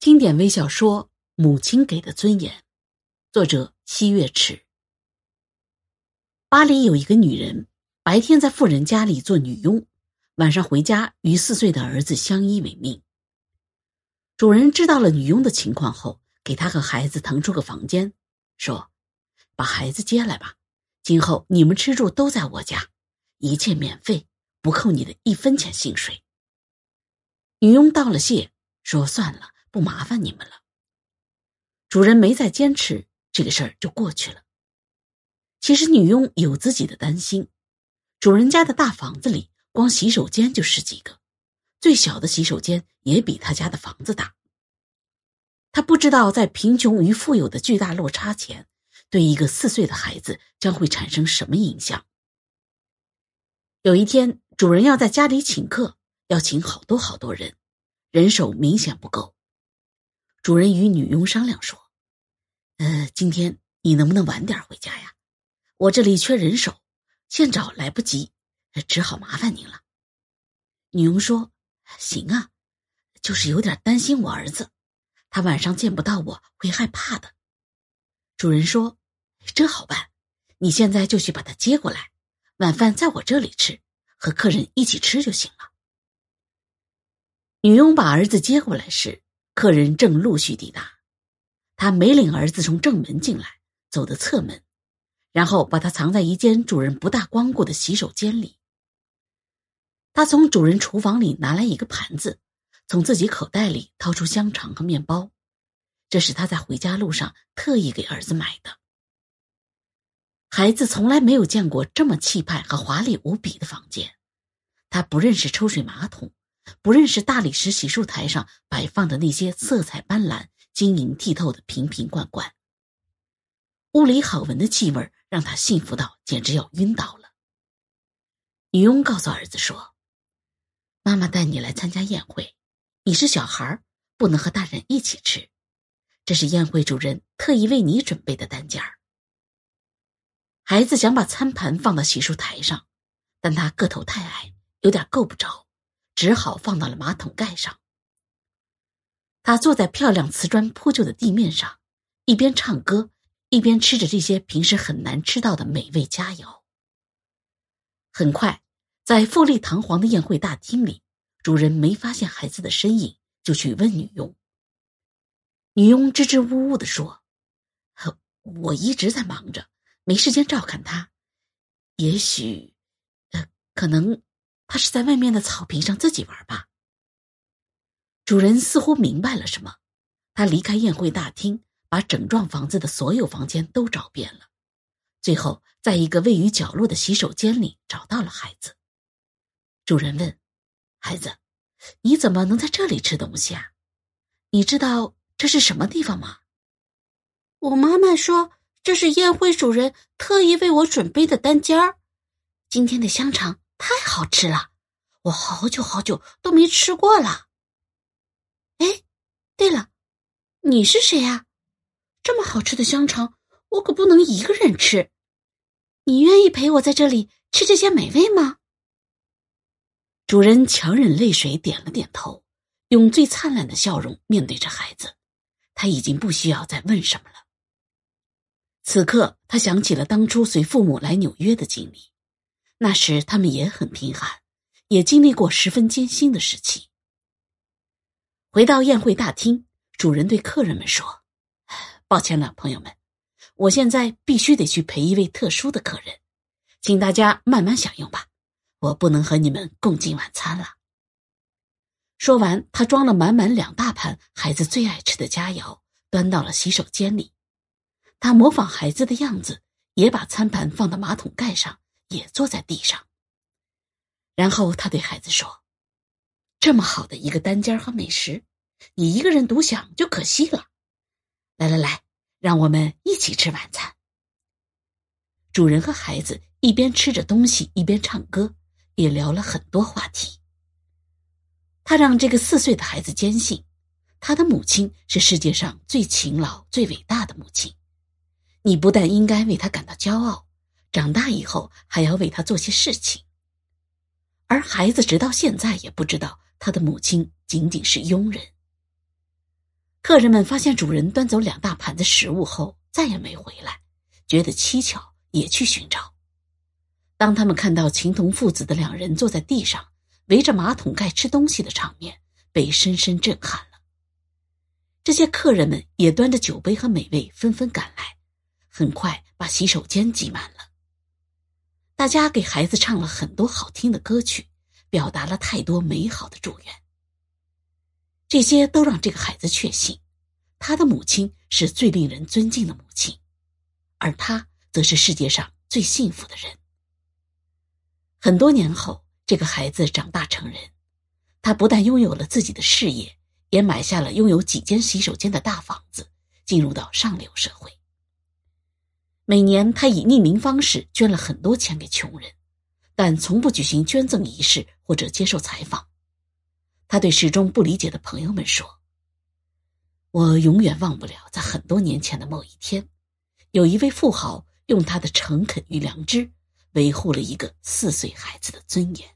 经典微小说《母亲给的尊严》，作者七月池。巴黎有一个女人，白天在富人家里做女佣，晚上回家与四岁的儿子相依为命。主人知道了女佣的情况后，给她和孩子腾出个房间，说：“把孩子接来吧，今后你们吃住都在我家，一切免费，不扣你的一分钱薪水。”女佣道了谢，说：“算了。”不麻烦你们了。主人没再坚持，这个事儿就过去了。其实女佣有自己的担心，主人家的大房子里，光洗手间就十几个，最小的洗手间也比他家的房子大。他不知道在贫穷与富有的巨大落差前，对一个四岁的孩子将会产生什么影响。有一天，主人要在家里请客，要请好多好多人，人手明显不够。主人与女佣商量说：“呃，今天你能不能晚点回家呀？我这里缺人手，现找来不及，只好麻烦您了。”女佣说：“行啊，就是有点担心我儿子，他晚上见不到我会害怕的。”主人说：“这好办，你现在就去把他接过来，晚饭在我这里吃，和客人一起吃就行了。”女佣把儿子接过来时。客人正陆续抵达，他没领儿子从正门进来，走的侧门，然后把他藏在一间主人不大光顾的洗手间里。他从主人厨房里拿来一个盘子，从自己口袋里掏出香肠和面包，这是他在回家路上特意给儿子买的。孩子从来没有见过这么气派和华丽无比的房间，他不认识抽水马桶。不认识大理石洗漱台上摆放的那些色彩斑斓、晶莹剔透的瓶瓶罐罐。屋里好闻的气味让他幸福到简直要晕倒了。女佣告诉儿子说：“妈妈带你来参加宴会，你是小孩不能和大人一起吃。这是宴会主人特意为你准备的单间儿。”孩子想把餐盘放到洗漱台上，但他个头太矮，有点够不着。只好放到了马桶盖上。他坐在漂亮瓷砖铺就的地面上，一边唱歌，一边吃着这些平时很难吃到的美味佳肴。很快，在富丽堂皇的宴会大厅里，主人没发现孩子的身影，就去问女佣。女佣支支吾吾的说：“我一直在忙着，没时间照看他。也许，呃，可能。”他是在外面的草坪上自己玩吧。主人似乎明白了什么，他离开宴会大厅，把整幢房子的所有房间都找遍了，最后在一个位于角落的洗手间里找到了孩子。主人问：“孩子，你怎么能在这里吃东西啊？你知道这是什么地方吗？”我妈妈说这是宴会主人特意为我准备的单间儿，今天的香肠。太好吃了，我好久好久都没吃过了。哎，对了，你是谁呀？这么好吃的香肠，我可不能一个人吃。你愿意陪我在这里吃这些美味吗？主人强忍泪水点了点头，用最灿烂的笑容面对着孩子。他已经不需要再问什么了。此刻，他想起了当初随父母来纽约的经历。那时他们也很贫寒，也经历过十分艰辛的时期。回到宴会大厅，主人对客人们说：“抱歉了，朋友们，我现在必须得去陪一位特殊的客人，请大家慢慢享用吧，我不能和你们共进晚餐了。”说完，他装了满满两大盘孩子最爱吃的佳肴，端到了洗手间里。他模仿孩子的样子，也把餐盘放到马桶盖上。也坐在地上。然后他对孩子说：“这么好的一个单间和美食，你一个人独享就可惜了。来来来，让我们一起吃晚餐。”主人和孩子一边吃着东西，一边唱歌，也聊了很多话题。他让这个四岁的孩子坚信，他的母亲是世界上最勤劳、最伟大的母亲。你不但应该为他感到骄傲。长大以后还要为他做些事情，而孩子直到现在也不知道他的母亲仅仅是佣人。客人们发现主人端走两大盘子食物后，再也没回来，觉得蹊跷，也去寻找。当他们看到情同父子的两人坐在地上，围着马桶盖吃东西的场面，被深深震撼了。这些客人们也端着酒杯和美味纷纷赶来，很快把洗手间挤满了。大家给孩子唱了很多好听的歌曲，表达了太多美好的祝愿。这些都让这个孩子确信，他的母亲是最令人尊敬的母亲，而他则是世界上最幸福的人。很多年后，这个孩子长大成人，他不但拥有了自己的事业，也买下了拥有几间洗手间的大房子，进入到上流社会。每年，他以匿名方式捐了很多钱给穷人，但从不举行捐赠仪式或者接受采访。他对始终不理解的朋友们说：“我永远忘不了，在很多年前的某一天，有一位富豪用他的诚恳与良知。”维护了一个四岁孩子的尊严。